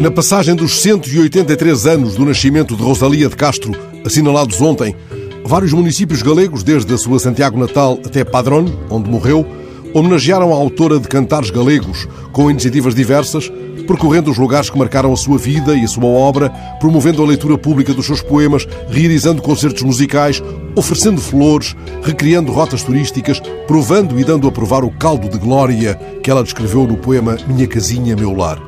Na passagem dos 183 anos do nascimento de Rosalia de Castro, assinalados ontem, vários municípios galegos, desde a sua Santiago natal até Padrón, onde morreu, homenagearam a autora de cantares galegos com iniciativas diversas, percorrendo os lugares que marcaram a sua vida e a sua obra, promovendo a leitura pública dos seus poemas, realizando concertos musicais, oferecendo flores, recriando rotas turísticas, provando e dando a provar o caldo de glória que ela descreveu no poema Minha Casinha, Meu Lar.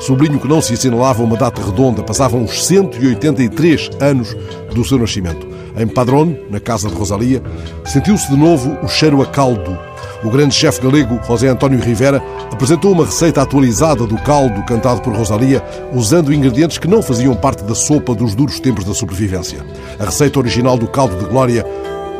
Sublinho que não se assinalava uma data redonda, passavam os 183 anos do seu nascimento. Em Padrón, na casa de Rosalia, sentiu-se de novo o cheiro a caldo. O grande chefe galego, José António Rivera, apresentou uma receita atualizada do caldo cantado por Rosalia, usando ingredientes que não faziam parte da sopa dos duros tempos da sobrevivência. A receita original do caldo de glória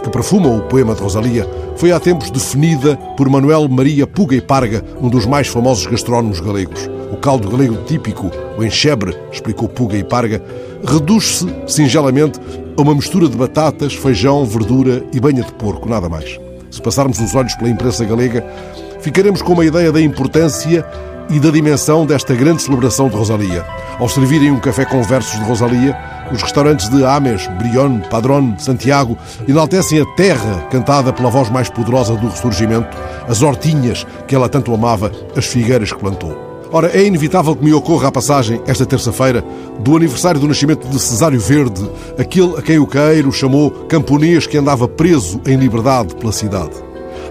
que perfuma o poema de Rosalia, foi há tempos definida por Manuel Maria Puga e Parga, um dos mais famosos gastrónomos galegos. O caldo galego típico, o enxebre, explicou Puga e Parga, reduz-se, singelamente, a uma mistura de batatas, feijão, verdura e banha de porco, nada mais. Se passarmos os olhos pela imprensa galega, ficaremos com uma ideia da importância e da dimensão desta grande celebração de Rosalia. Ao servirem um café com versos de Rosalia, os restaurantes de Ames, Brion, Padrón, Santiago enaltecem a terra cantada pela voz mais poderosa do ressurgimento, as hortinhas que ela tanto amava, as figueiras que plantou. Ora, é inevitável que me ocorra a passagem, esta terça-feira, do aniversário do nascimento de Cesário Verde, aquele a quem o Queiro chamou camponês que andava preso em liberdade pela cidade.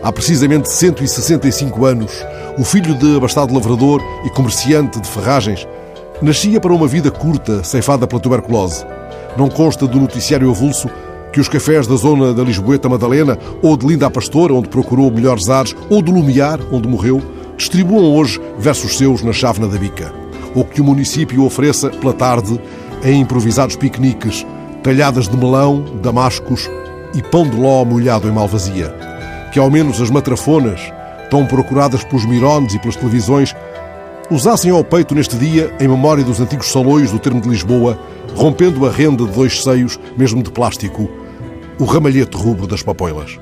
Há precisamente 165 anos, o filho de abastado lavrador e comerciante de ferragens nascia para uma vida curta, ceifada pela tuberculose. Não consta do noticiário avulso que os cafés da zona da Lisboeta Madalena, ou de Linda a Pastora, onde procurou melhores ares, ou do Lumiar, onde morreu, distribuam hoje versos seus na chávena da bica. Ou que o município ofereça, pela tarde, em improvisados piqueniques, talhadas de melão, damascos e pão de ló molhado em malvazia. Que ao menos as matrafonas, tão procuradas pelos mirones e pelas televisões, usassem ao peito neste dia, em memória dos antigos salões do termo de Lisboa, rompendo a renda de dois seios, mesmo de plástico, o ramalhete rubro das papoilas.